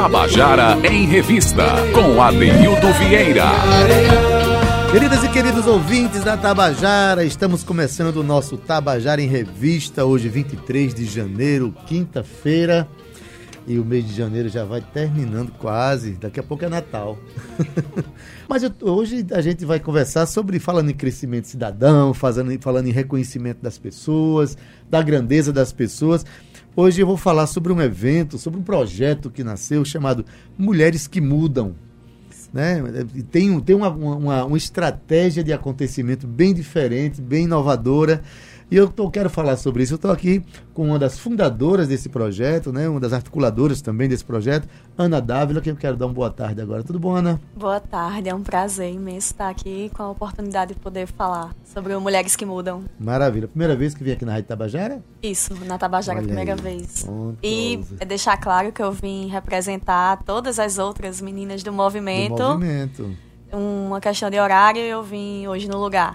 Tabajara em Revista, com Adeildo Vieira. Queridas e queridos ouvintes da Tabajara, estamos começando o nosso Tabajara em Revista, hoje 23 de janeiro, quinta-feira. E o mês de janeiro já vai terminando quase, daqui a pouco é Natal. Mas eu, hoje a gente vai conversar sobre, falando em crescimento cidadão, fazendo, falando em reconhecimento das pessoas, da grandeza das pessoas. Hoje eu vou falar sobre um evento, sobre um projeto que nasceu chamado Mulheres que Mudam. Né? Tem, tem uma, uma, uma estratégia de acontecimento bem diferente, bem inovadora e eu tô, quero falar sobre isso. Eu estou aqui com uma das fundadoras desse projeto, né? uma das articuladoras também desse projeto, Ana Dávila, que eu quero dar uma boa tarde agora. Tudo bom, Ana? Boa tarde, é um prazer imenso estar aqui com a oportunidade de poder falar sobre Mulheres que Mudam. Maravilha. Primeira vez que vim aqui na Rádio Tabajara? Isso, na Tabajara, Olha primeira aí. vez. E é deixar claro que eu vim representar todas as outras meninas do movimento. Do movimento. Uma questão de horário, eu vim hoje no lugar.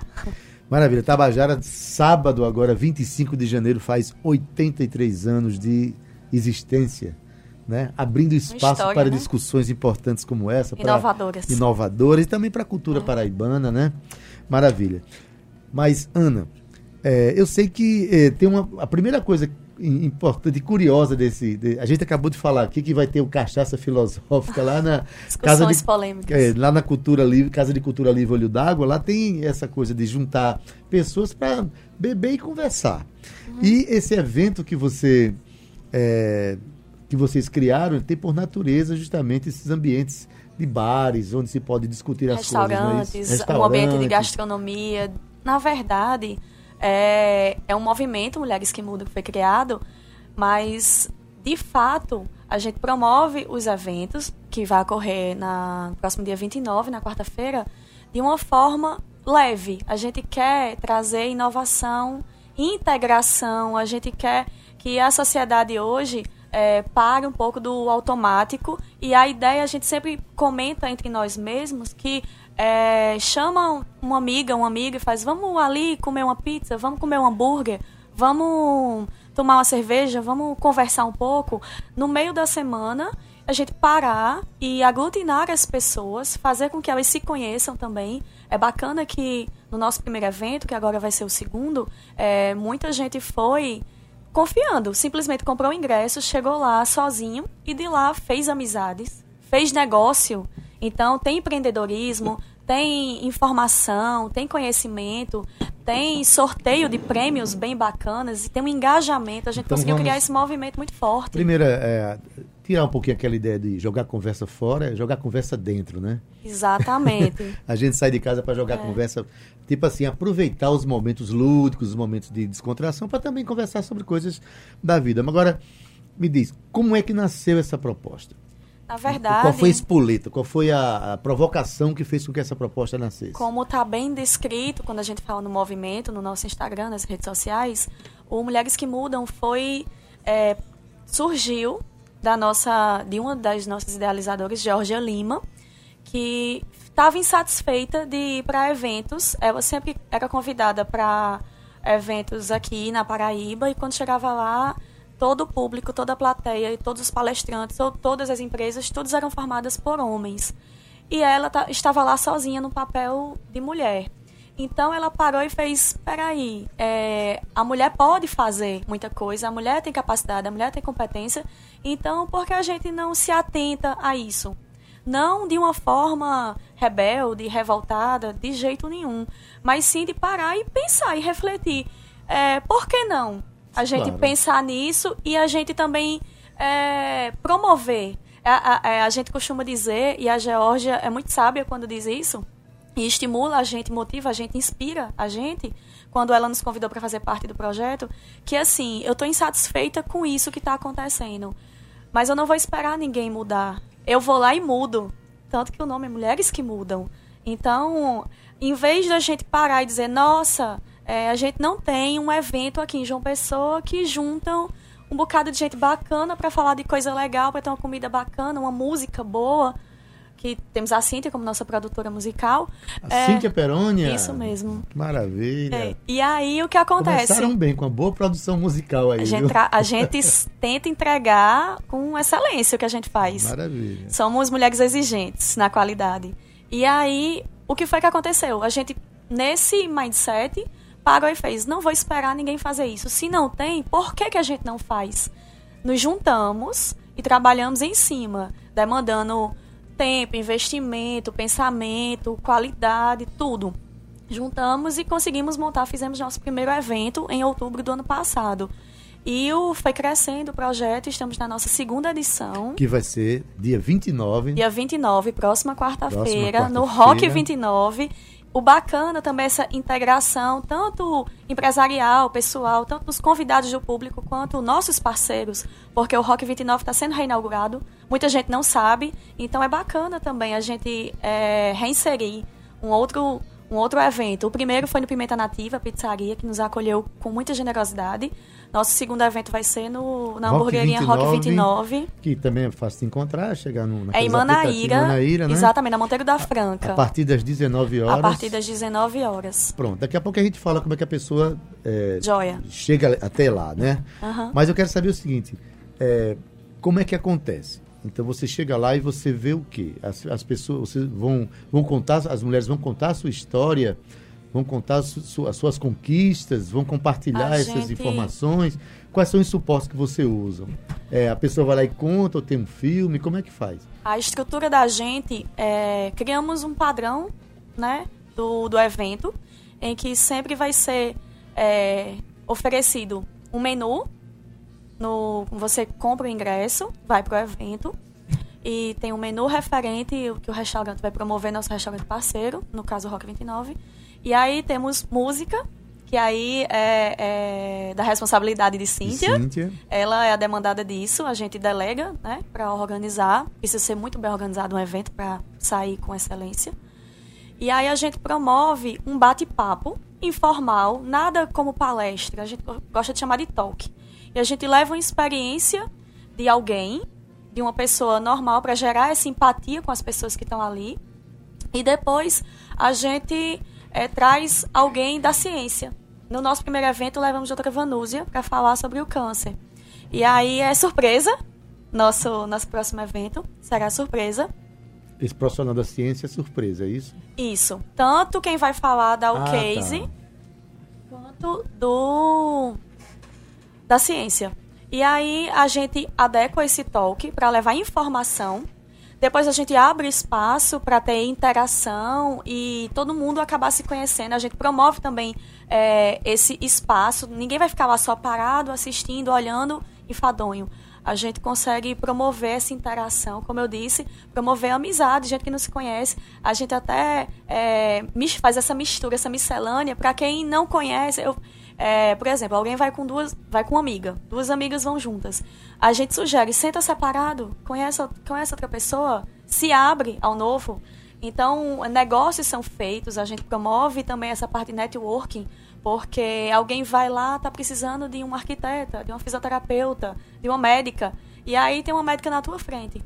Maravilha. Tabajara, sábado, agora 25 de janeiro, faz 83 anos de existência. Né? Abrindo espaço história, para né? discussões importantes como essa. Inovadoras. Inovadoras e também para a cultura é. paraibana, né? Maravilha. Mas, Ana, é, eu sei que é, tem uma. A primeira coisa importante e curiosa desse. De, a gente acabou de falar aqui que vai ter o cachaça filosófica lá na casa de polêmicas. É, lá na cultura livre, casa de cultura livre olho d'água, lá tem essa coisa de juntar pessoas para beber e conversar. Uhum. E esse evento que você é, que vocês criaram tem por natureza justamente esses ambientes de bares onde se pode discutir as coisas. É Restaurantes, um ambiente de gastronomia. Na verdade, é, é um movimento Mulheres que Mudam que foi criado, mas de fato a gente promove os eventos que vai ocorrer na próximo dia 29, na quarta-feira, de uma forma leve. A gente quer trazer inovação, integração, a gente quer que a sociedade hoje é, pare um pouco do automático e a ideia a gente sempre comenta entre nós mesmos que é, chama uma amiga, um amigo e faz, vamos ali comer uma pizza, vamos comer um hambúrguer, vamos tomar uma cerveja, vamos conversar um pouco. No meio da semana, a gente parar e aglutinar as pessoas, fazer com que elas se conheçam também. É bacana que no nosso primeiro evento, que agora vai ser o segundo, é, muita gente foi confiando, simplesmente comprou o ingresso, chegou lá sozinho e de lá fez amizades, fez negócio então, tem empreendedorismo, tem informação, tem conhecimento, tem sorteio de prêmios bem bacanas e tem um engajamento. A gente então conseguiu vamos... criar esse movimento muito forte. Primeiro, é, tirar um pouquinho aquela ideia de jogar conversa fora, jogar conversa dentro, né? Exatamente. a gente sai de casa para jogar é. conversa, tipo assim, aproveitar os momentos lúdicos, os momentos de descontração, para também conversar sobre coisas da vida. Agora, me diz, como é que nasceu essa proposta? Na verdade. Qual foi a espoleta? Qual foi a, a, provocação que fez com que essa proposta nascesse? Como está bem descrito quando a gente fala no movimento, no nosso Instagram, nas redes sociais, o Mulheres que Mudam foi. É, surgiu da nossa, de uma das nossas idealizadoras, Georgia Lima, que estava insatisfeita de ir para eventos. Ela sempre era convidada para eventos aqui na Paraíba e quando chegava lá todo o público, toda a plateia, todos os palestrantes, ou todas as empresas, todas eram formadas por homens. E ela estava lá sozinha no papel de mulher. Então ela parou e fez: peraí, é, a mulher pode fazer muita coisa, a mulher tem capacidade, a mulher tem competência, então por que a gente não se atenta a isso? Não de uma forma rebelde, revoltada, de jeito nenhum, mas sim de parar e pensar e refletir. É, por que não? A gente claro. pensar nisso e a gente também é, promover. A, a, é, a, gente costuma dizer, e a Geórgia é muito sábia quando diz isso, e estimula a gente, motiva a gente, inspira a gente, quando ela nos convidou para fazer parte do projeto, que assim, eu estou insatisfeita com isso que está acontecendo, mas eu não vou esperar ninguém mudar. Eu vou lá e mudo. Tanto que o nome é Mulheres que Mudam. Então, em vez da gente parar e dizer, nossa, é, a gente não tem um evento aqui em João Pessoa que juntam um bocado de gente bacana para falar de coisa legal, para ter uma comida bacana, uma música boa, que temos a Cíntia como nossa produtora musical. A é, Cíntia Perônia? Isso mesmo. Maravilha. É, e aí o que acontece? Começaram bem, com uma boa produção musical aí. A gente, a gente tenta entregar com excelência o que a gente faz. Maravilha. Somos mulheres exigentes na qualidade. E aí, o que foi que aconteceu? A gente, nesse mindset, parou e fez, não vou esperar ninguém fazer isso. Se não tem, por que, que a gente não faz? Nos juntamos e trabalhamos em cima, demandando tempo, investimento, pensamento, qualidade, tudo. Juntamos e conseguimos montar, fizemos nosso primeiro evento em outubro do ano passado. E o, foi crescendo o projeto, estamos na nossa segunda edição. Que vai ser dia 29. Dia 29, próxima quarta-feira, quarta no Rock 29 o bacana também é essa integração, tanto empresarial, pessoal, tanto dos convidados do público, quanto nossos parceiros, porque o Rock 29 está sendo reinaugurado, muita gente não sabe, então é bacana também a gente é, reinserir um outro, um outro evento. O primeiro foi no Pimenta Nativa, Pizzaria, que nos acolheu com muita generosidade. Nosso segundo evento vai ser no, na Rock hamburgueria 29, Rock 29. Que também é fácil de encontrar, chegar no É em Manaíra. Manaíra né? Exatamente, na Monteiro da Franca. A, a, partir das 19 horas. A partir das 19 horas. Pronto, daqui a pouco a gente fala como é que a pessoa é, Joia. chega até lá, né? Uhum. Mas eu quero saber o seguinte, é, como é que acontece? Então você chega lá e você vê o quê? As, as pessoas vão, vão contar, as mulheres vão contar a sua história, vão contar as, suas conquistas, vão compartilhar a essas gente... informações. Quais são os suportes que você usa? É, a pessoa vai lá e conta, ou tem um filme, como é que faz? A estrutura da gente, é, criamos um padrão né, do, do evento, em que sempre vai ser é, oferecido um menu, no, você compra o ingresso, vai para o evento, e tem um menu referente que o restaurante vai promover, nosso restaurante parceiro, no caso Rock 29, e aí temos música, que aí é, é da responsabilidade de Cíntia. de Cíntia. Ela é a demandada disso, a gente delega, né, para organizar. Precisa ser muito bem organizado um evento para sair com excelência. E aí a gente promove um bate-papo informal, nada como palestra, a gente gosta de chamar de talk. E a gente leva uma experiência de alguém, de uma pessoa normal, para gerar essa empatia com as pessoas que estão ali. E depois a gente é, traz alguém da ciência. No nosso primeiro evento, levamos a doutora Vanúzia para falar sobre o câncer. E aí é surpresa. Nosso, nosso próximo evento será surpresa. Esse profissional da ciência é surpresa, é isso? Isso. Tanto quem vai falar da ah, case, tá. quanto do da ciência. E aí a gente adequa esse talk para levar informação depois a gente abre espaço para ter interação e todo mundo acabar se conhecendo. A gente promove também é, esse espaço. Ninguém vai ficar lá só parado, assistindo, olhando enfadonho. A gente consegue promover essa interação, como eu disse, promover amizade, gente que não se conhece. A gente até é, faz essa mistura, essa miscelânea, para quem não conhece. Eu, é, por exemplo, alguém vai com duas, vai com uma amiga, duas amigas vão juntas. A gente sugere, senta separado, conhece, conhece outra pessoa, se abre ao novo. Então, negócios são feitos, a gente promove também essa parte de networking, porque alguém vai lá, está precisando de uma arquiteta, de uma fisioterapeuta, de uma médica, e aí tem uma médica na tua frente.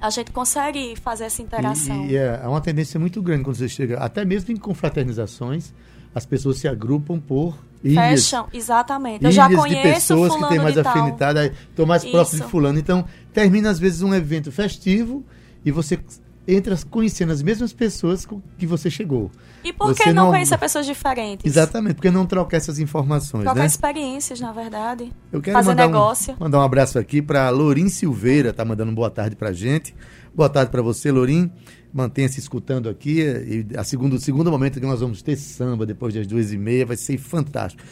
A gente consegue fazer essa interação. E, e é, é uma tendência muito grande quando você chega, até mesmo em confraternizações, as pessoas se agrupam por ilhas. Fecham, exatamente. Eu já conheço de pessoas que têm mais afinidade, estão mais próximos de fulano. Então, termina às vezes um evento festivo e você entra conhecendo as mesmas pessoas que você chegou. E por você que não, não conhecer pessoas diferentes? Exatamente, porque não trocar essas informações, trocar né? experiências, na verdade. Eu quero Fazer mandar negócio. Um, mandar um abraço aqui para Lorim Silveira, tá mandando boa tarde para gente. Boa tarde para você, Lorim. Mantenha-se escutando aqui. E a segundo, segundo momento que nós vamos ter samba depois das duas e meia, vai ser fantástico.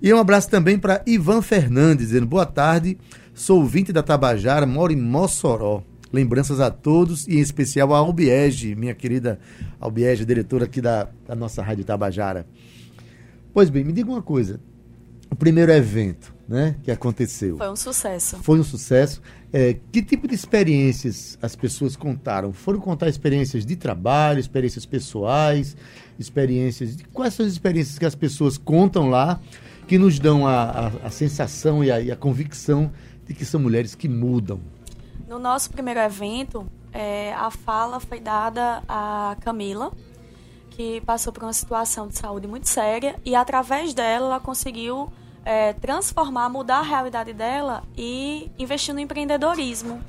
E um abraço também para Ivan Fernandes, dizendo boa tarde. Sou ouvinte da Tabajara, moro em Mossoró. Lembranças a todos e em especial a Albiege, minha querida Albiege, diretora aqui da, da nossa Rádio Tabajara. Pois bem, me diga uma coisa. O primeiro evento né, que aconteceu. Foi um sucesso. Foi um sucesso. É, que tipo de experiências as pessoas contaram? Foram contar experiências de trabalho, experiências pessoais, experiências. Quais são as experiências que as pessoas contam lá que nos dão a, a, a sensação e a, e a convicção de que são mulheres que mudam? No nosso primeiro evento, é, a fala foi dada a Camila, que passou por uma situação de saúde muito séria e através dela ela conseguiu é, transformar, mudar a realidade dela e investir no empreendedorismo.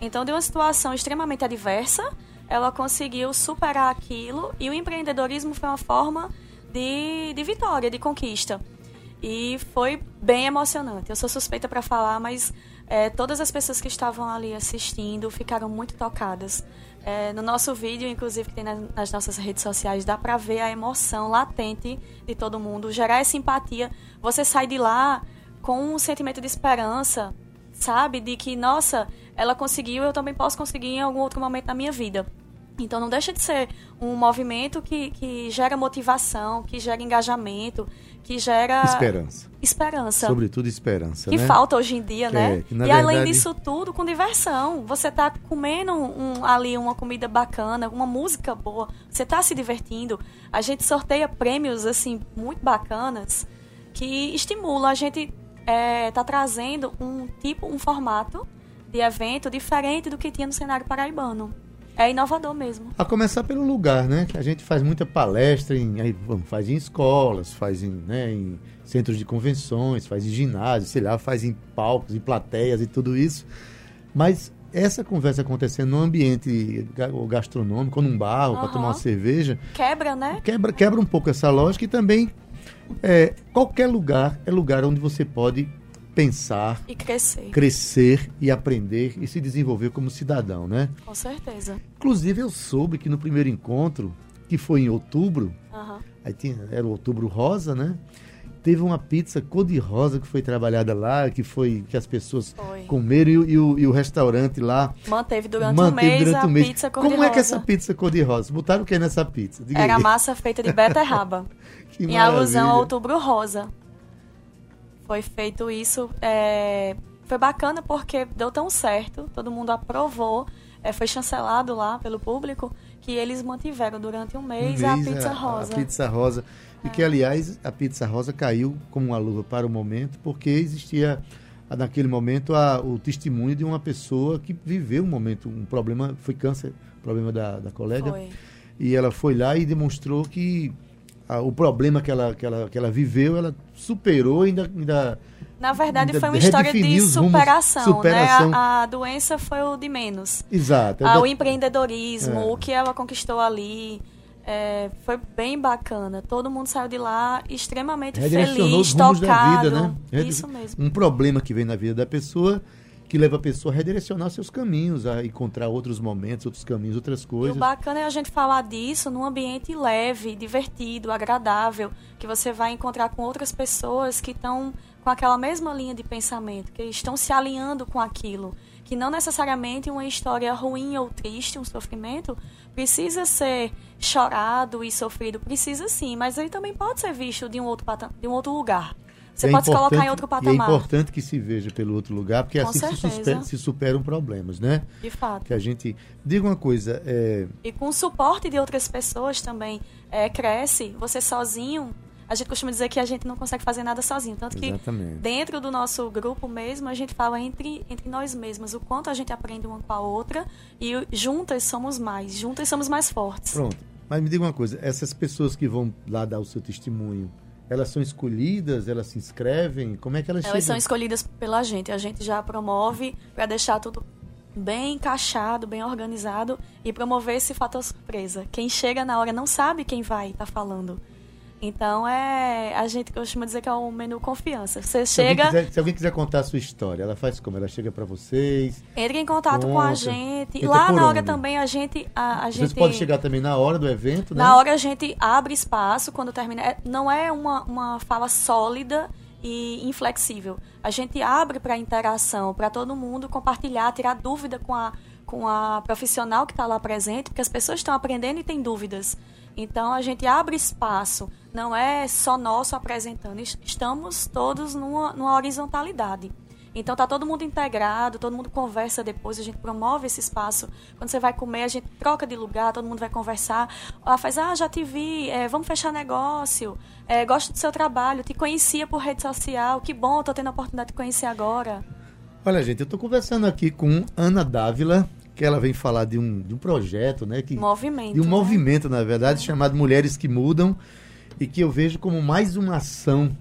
Então, de uma situação extremamente adversa, ela conseguiu superar aquilo e o empreendedorismo foi uma forma de, de vitória, de conquista. E foi bem emocionante. Eu sou suspeita para falar, mas é, todas as pessoas que estavam ali assistindo ficaram muito tocadas. É, no nosso vídeo, inclusive, que tem nas, nas nossas redes sociais, dá para ver a emoção latente de todo mundo, gerar essa empatia. Você sai de lá com um sentimento de esperança, sabe? De que, nossa, ela conseguiu, eu também posso conseguir em algum outro momento da minha vida. Então não deixa de ser um movimento que, que gera motivação, que gera engajamento, que gera esperança. Esperança. Sobretudo esperança. Que né? falta hoje em dia, É, né? que, e na além verdade- disso tudo, com diversão. Você tá comendo um, ali uma comida bacana, uma música boa, você tá se divertindo. A gente sorteia prêmios, assim, muito bacanas que estimulam. A gente é, tá trazendo um tipo, um formato de evento diferente do que tinha no cenário paraibano. É inovador mesmo. A começar pelo lugar, né? Que a gente faz muita palestra, em, aí, vamos, faz em escolas, faz em, né, em centros de convenções, faz em ginásios, sei lá, faz em palcos, em plateias e tudo isso. Mas essa conversa acontecendo num ambiente ga- gastronômico, ou num bar, ou para tomar uma cerveja, Quebra, né? quebra, quebra um pouco essa lógica e também é, qualquer lugar é lugar onde você pode pensar, E crescer. crescer e aprender e se desenvolver como cidadão, né? Com certeza. Inclusive eu soube que no primeiro encontro, que foi em outubro, Aham. aí tinha, era o outubro rosa, né? Teve uma pizza cor-de-rosa que foi trabalhada lá, que foi que as pessoas Foi. comeram e, o- e o, e o restaurante lá Manteve durante manteve um mês durante a um mês. pizza Como é que essa pizza cor-de-rosa? Botaram o que nessa pizza? Diga Era aí. massa feita de beterraba. Em alusão ao maravilha. outubro rosa. Foi feito isso. é, Foi bacana porque deu tão certo, todo mundo aprovou, é, foi chancelado lá pelo público, que eles mantiveram durante um mês, a mês pizza rosa. É. A pizza rosa. E que, aliás, a pizza rosa caiu como uma luva para o momento, porque existia, naquele momento, a- o testemunho de uma pessoa que viveu um momento, um problema, foi câncer, problema da, da colega. Foi. E ela foi lá e demonstrou que ah, o problema que ela, que, ela, que ela viveu, ela superou e ainda. ainda Na verdade, ainda foi uma história de os rumos- superação, superação. né? A, a doença foi o de menos. exato. Ah, o empreendedorismo, É. o que ela conquistou ali. é, foi bem bacana. Todo mundo saiu de lá extremamente feliz, tocado. da vida, né? Isso mesmo. Um problema que vem na vida da pessoa que leva a pessoa a redirecionar seus caminhos, a encontrar outros momentos, outros caminhos, outras E coisas. o bacana é a gente falar disso num ambiente leve, divertido, agradável, que você vai encontrar com outras pessoas que estão com aquela mesma linha de pensamento, que estão se alinhando com aquilo. Que não necessariamente uma história ruim ou triste, um sofrimento, precisa ser chorado e sofrido, precisa sim, mas ele também pode ser visto de um outro, de um outro lugar. Você é pode se colocar em importante- outro E patamar, é importante que se veja pelo outro lugar, porque Com assim se, certeza. suspe- se superam problemas, né? de fato. Que a gente. Diga uma coisa, é, E com o suporte de outras pessoas também é, cresce. Você sozinho, a gente costuma dizer que a gente não consegue fazer nada sozinho. Tanto que Exatamente. dentro do nosso grupo mesmo, a gente fala entre, entre nós mesmas, o quanto a gente aprende uma com a outra e juntas somos mais, juntas somos mais fortes. Pronto. Mas me diga uma coisa, essas pessoas que vão lá dar o seu testemunho, elas são escolhidas, elas se inscrevem? Como é que elas, Elas são chegam? escolhidas pela gente. A gente já promove para deixar tudo bem encaixado, bem organizado e promover esse fator surpresa. Quem chega na hora não sabe quem vai estar falando. Então é. A gente costuma dizer que é um menu confiança. Você Se alguém, chega, quiser, se alguém quiser contar a sua história, ela faz como? Ela chega para vocês? entra em contato com a Conta. gente. Lá na hora onde? também a gente. A, a Vocês gente podem chegar também na hora do evento, né? Na hora a gente abre espaço quando termina. é- Não é uma, uma fala sólida e inflexível. A gente abre para interação, para todo mundo compartilhar, tirar dúvida com a, com a profissional que está lá presente, porque as pessoas estão aprendendo e têm dúvidas. Então a gente abre espaço, não é só nosso apresentando, es- estamos todos numa, numa horizontalidade. Então tá todo mundo integrado, todo mundo conversa depois, a gente promove esse espaço. Quando você vai comer, a gente troca de lugar, todo mundo vai conversar. Ela faz, ah, já te vi, é, vamos fechar negócio, é, gosto do seu trabalho, te conhecia por rede social, que bom, tô tendo a oportunidade de conhecer agora. Olha, gente, eu estou conversando aqui com Ana Dávila, que ela vem falar de um, de um projeto, né? Que, movimento. De um né? movimento, na verdade, é. chamado Mulheres que Mudam, e que eu vejo como mais uma ação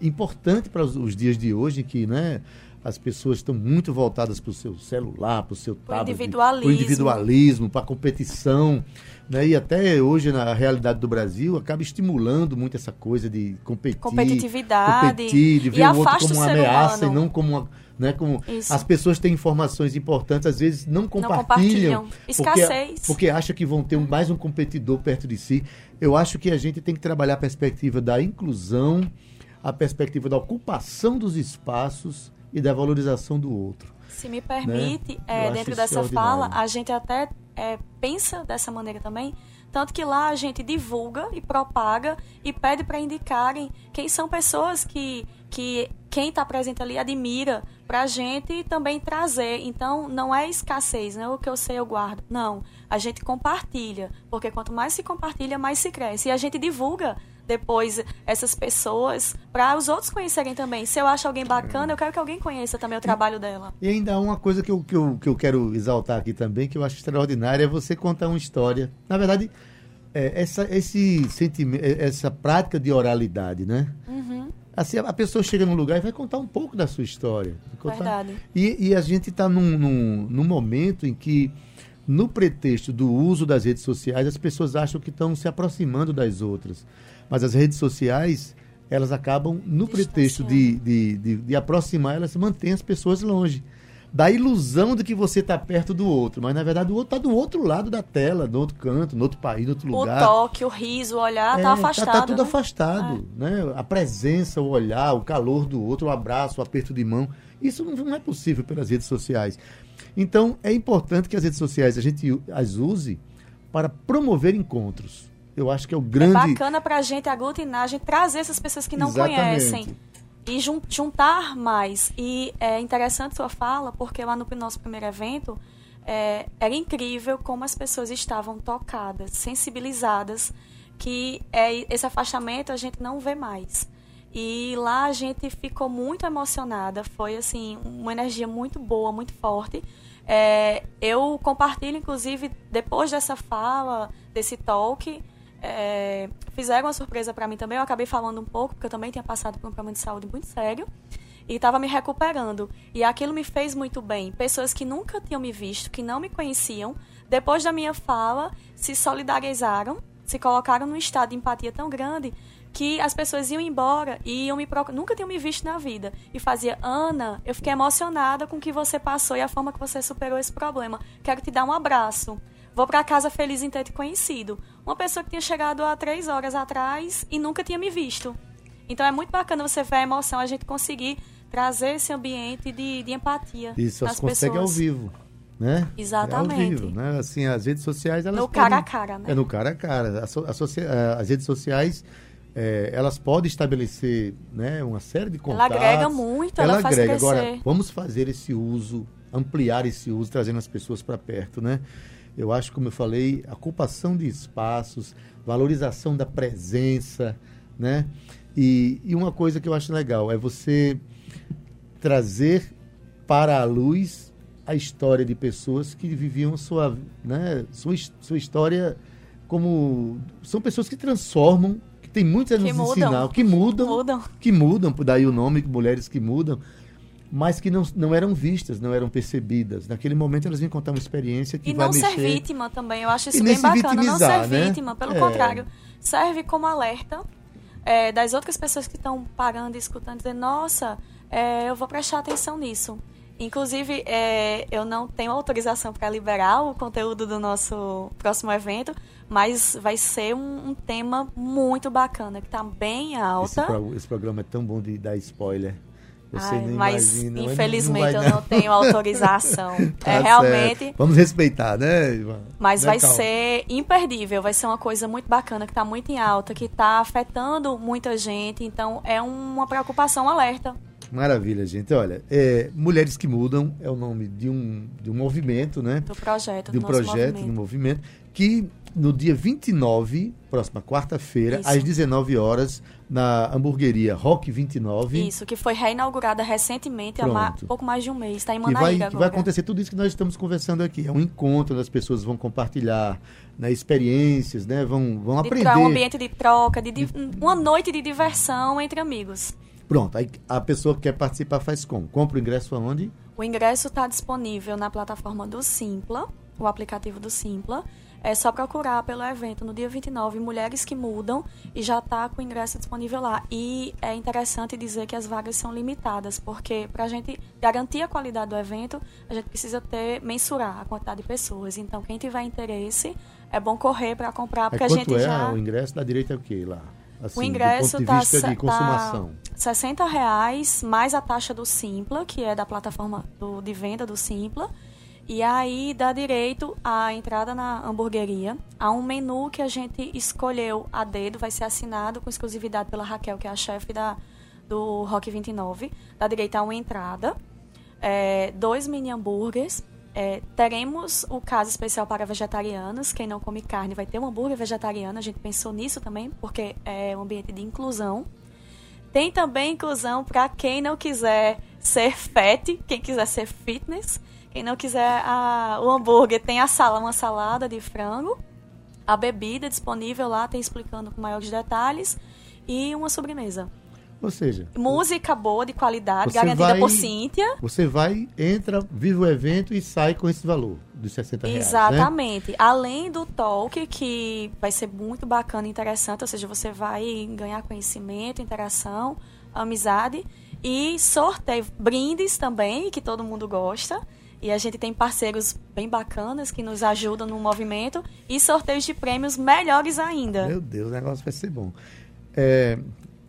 importante para os, os dias de hoje, que, né? as pessoas estão muito voltadas para o seu celular, para o seu tablet, para o individualismo, para a competição. Né? E até hoje, na realidade do Brasil, acaba estimulando muito essa coisa de competir. Competitividade. Competir, de ver o outro como uma ameaça e não como uma. Né, como as pessoas têm informações importantes, às vezes não compartilham. Não compartilham. Escassez. Porque, porque acha que vão ter um, mais um competidor perto de si. Eu acho que a gente tem que trabalhar a perspectiva da inclusão, a perspectiva da ocupação dos espaços e da valorização do outro. Se me permite, né? é, dentro dessa fala, a gente até é, pensa dessa maneira também, tanto que lá a gente divulga e propaga e pede para indicarem quem são pessoas que, que quem está presente ali admira para a gente também trazer. Então, não é escassez, não é o que eu sei eu guardo. Não, a gente compartilha, porque quanto mais se compartilha, mais se cresce. E a gente divulga depois essas pessoas para os outros conhecerem também. Se eu acho alguém bacana, eu quero que alguém conheça também o trabalho dela. E ainda há uma coisa que eu, que eu, que eu quero exaltar aqui também, que eu acho extraordinária, é você contar uma história. Na verdade, é, essa, esse sentimento, é, essa prática de oralidade, né? Uhum. Assim, a pessoa chega num lugar e vai contar um pouco da sua história. Verdade. E, e a gente está num, num, num momento em que no pretexto do uso das redes sociais, as pessoas acham que estão se aproximando das outras. Mas as redes sociais, elas acabam, no pretexto de, de, de, de aproximar, elas mantêm as pessoas longe. Da ilusão de que você está perto do outro, mas na verdade o outro está do outro lado da tela, do outro canto, no outro país, no outro lugar. O toque, o riso, o olhar, está é, afastado. Está tá tudo né? afastado. É. Né? A presença, o olhar, o calor do outro, o abraço, o aperto de mão. Isso não, não é possível pelas redes sociais. Então, é importante que as redes sociais a gente as use para promover encontros eu acho que é o grande. É bacana para a gente aglutinar, a gente trazer essas pessoas que não Exatamente. conhecem e juntar mais. E é interessante sua fala, porque lá no nosso primeiro evento é, era incrível como as pessoas estavam tocadas, sensibilizadas, que é, esse afastamento a gente não vê mais. E lá a gente ficou muito emocionada, foi assim uma energia muito boa, muito forte. É, eu compartilho, inclusive, depois dessa fala, desse talk, é, fizeram uma surpresa para mim também. Eu acabei falando um pouco, porque eu também tinha passado por um problema de saúde muito sério e estava me recuperando. E aquilo me fez muito bem. Pessoas que nunca tinham me visto, que não me conheciam, depois da minha fala, se solidarizaram, se colocaram num estado de empatia tão grande que as pessoas iam embora e iam me procurar. Nunca tinham me visto na vida. E fazia, Ana, eu fiquei emocionada com o que você passou e a forma que você superou esse problema. Quero te dar um abraço. Vou para casa feliz em ter te conhecido. Uma pessoa que tinha chegado há três horas atrás e nunca tinha me visto. Então é muito bacana você ver a emoção, a gente conseguir trazer esse ambiente de, de empatia. Isso, só se consegue ao vivo. Né? Exatamente. É ao vivo, né? Assim, as redes sociais, elas No podem... cara a cara, né? É no cara a cara. As, as redes sociais, é, elas podem estabelecer né, uma série de contatos. Ela agrega muito, ela, ela faz agrega. Crescer. Agora, vamos fazer esse uso, ampliar esse uso, trazendo as pessoas para perto, né? Eu acho, como eu falei, a ocupação de espaços, valorização da presença, né? E, e uma coisa que eu acho legal é você trazer para a luz a história de pessoas que viviam sua, né, sua, sua história como são pessoas que transformam, que tem muito a nos ensinar, que mudam, mudam, que mudam, daí o nome mulheres que mudam, mas que não, não eram vistas, não eram percebidas. Naquele momento elas vinham contar uma experiência que e vai não mexer... ser vítima também, eu acho isso bem bacana. Não ser né? vítima, pelo é. contrário, serve como alerta é, das outras pessoas que estão parando e escutando, dizer, nossa, é, eu vou prestar atenção nisso. Inclusive, é, eu não tenho autorização para liberar o conteúdo do nosso próximo evento, mas vai ser um, um tema muito bacana, que está bem alta. Esse, pro, esse programa é tão bom de dar spoiler. Você Ai, mas imagina, infelizmente não eu não tenho autorização. tá é realmente. Certo. Vamos respeitar, né, Ivan? Mas né, vai ser imperdível, vai ser uma coisa muito bacana, que está muito em alta, que está afetando muita gente. Então é uma preocupação alerta. Maravilha, gente. Olha, é, Mulheres que Mudam é o nome de um, de um movimento, né? Do projeto, de um projeto, movimento. de um movimento que no dia 29, próxima quarta-feira, às 19 horas, na hamburgueria Rock 29. Isso, que foi reinaugurada recentemente há Pronto. pouco mais de um mês. Está em Que vai, Manaíra que vai agora. acontecer tudo isso que nós estamos conversando aqui. É um encontro onde as pessoas vão compartilhar né, experiências, né, vão, vão De aprender. tra- um ambiente de troca, de, di- uma noite de diversão entre amigos. Pronto, aí a pessoa que quer participar faz como? Compra o ingresso aonde? O ingresso está disponível na plataforma do Simpla, o aplicativo do Simpla. É só procurar pelo evento no dia 29, Mulheres que Mudam, e já está com o ingresso disponível lá. E é interessante dizer que as vagas são limitadas, porque para a gente garantir a qualidade do evento, a gente precisa ter mensurar a quantidade de pessoas. Então, quem tiver interesse, é bom correr para comprar, porque Aí a gente é já. o ingresso da direita é o quê lá? Assim, O ingresso ponto de tá, de consumação. tá 60 reais mais a taxa do Simpla, que é da plataforma do- de venda do Simpla. E aí dá direito à entrada na hamburgueria, a um menu que a gente escolheu a dedo, vai ser assinado com exclusividade pela Raquel, que é a chefe da, do Rock 29. Dá direito a uma entrada, é, dois mini hambúrgueres. É, teremos o caso especial para vegetarianos. Quem não come carne vai ter um hambúrguer vegetariano. A gente pensou nisso também, porque é um ambiente de inclusão. Tem também inclusão para quem não quiser ser fat, quem quiser ser fitness. Quem não quiser a- o hambúrguer, tem a sala, uma salada de frango. A bebida disponível lá, tem explicando com maiores detalhes. E uma sobremesa. Ou seja, Música boa, de qualidade, garantida vai- por Cíntia. você vai, entra, vive o evento e sai com esse valor dos 60 reais. né? Exatamente. Além do talk, que vai ser muito bacana e interessante, ou seja, você vai ganhar conhecimento, interação, amizade e sorteio, brindes também, que todo mundo gosta. E a gente tem parceiros bem bacanas que nos ajudam no movimento e sorteios de prêmios melhores ainda. Meu Deus, o negócio vai ser bom. É,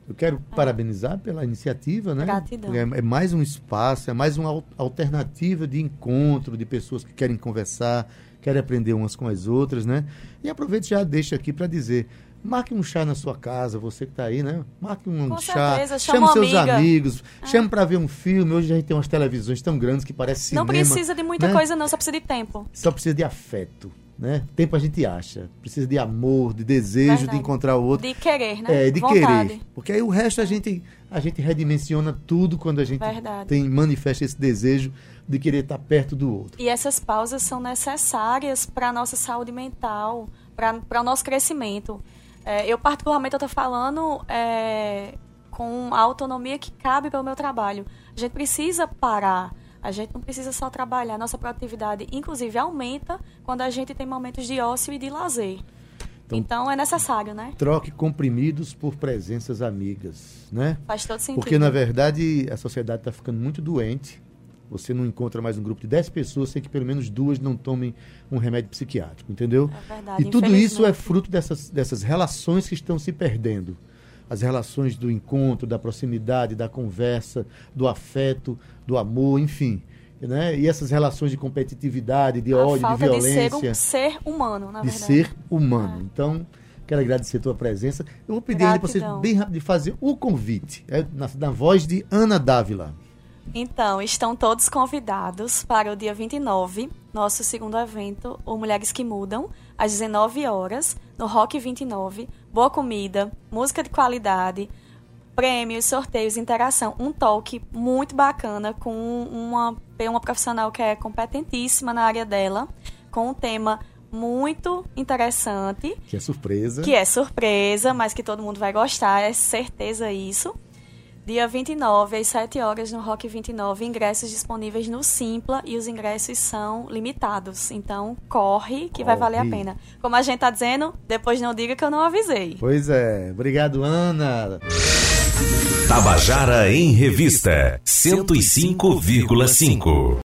eu quero parabenizar pela iniciativa, né? Gratidão. É, é mais um espaço, é mais uma al- alternativa de encontro de pessoas que querem conversar, querem aprender umas com as outras, né? E aproveite e já deixa aqui para dizer. Marque um chá na sua casa, você que está aí, né? Marque um Com chá, certeza, chame chama uma seus amiga. amigos, chame para ver um filme. Hoje a gente tem umas televisões tão grandes que parece não cinema. precisa de muita né? coisa, não, só precisa de tempo. Só precisa de afeto, né? Tempo a gente acha. Precisa de amor, de desejo Verdade. de encontrar o outro. De querer, né? É, de Vontade. querer. Porque aí o resto a gente, a gente redimensiona tudo quando a gente Verdade. tem manifesta esse desejo de querer estar perto do outro. E essas pausas são necessárias para a nossa saúde mental, para o nosso crescimento. É, eu, particularmente, estou falando é, com a autonomia que cabe para o meu trabalho. A gente precisa parar. A gente não precisa só trabalhar. Nossa produtividade, inclusive, aumenta quando a gente tem momentos de ócio e de lazer. Então- Então, é necessário, né? Troque comprimidos por presenças amigas, né? Faz todo sentido. Porque, na verdade, a sociedade está ficando muito doente. Você não encontra mais um grupo de 10 pessoas sem que pelo menos duas não tomem um remédio psiquiátrico, entendeu? É verdade, e tudo isso é fruto dessas, dessas relações que estão se perdendo. As relações do encontro, da proximidade, da conversa, do afeto, do amor, enfim. Né? E essas relações de competitividade, de a ódio, de falta de ser violência um ser humano, na de verdade. ser humano. Então, quero agradecer a tua presença. Eu vou pedir para você, bem rápido, de fazer o convite. É na, na voz de Ana Dávila. Então, estão todos convidados para o dia 29, nosso segundo evento, o Mulheres que Mudam, às 19 horas, no Rock 29. Boa comida, música de qualidade, prêmios, sorteios, interação. Um talk muito bacana com uma, uma profissional que é competentíssima na área dela, com um tema muito interessante, Que é surpresa. que é surpresa, mas que todo mundo vai gostar, é certeza isso. Dia 29, às 7 horas, no Rock 29, ingressos disponíveis no Simpla e os ingressos são limitados. Então, corre que vai valer a Corre. pena. Como a gente tá dizendo, depois não diga que eu não avisei. Pois é. Obrigado, Ana. Tabajara em Revista 105,5.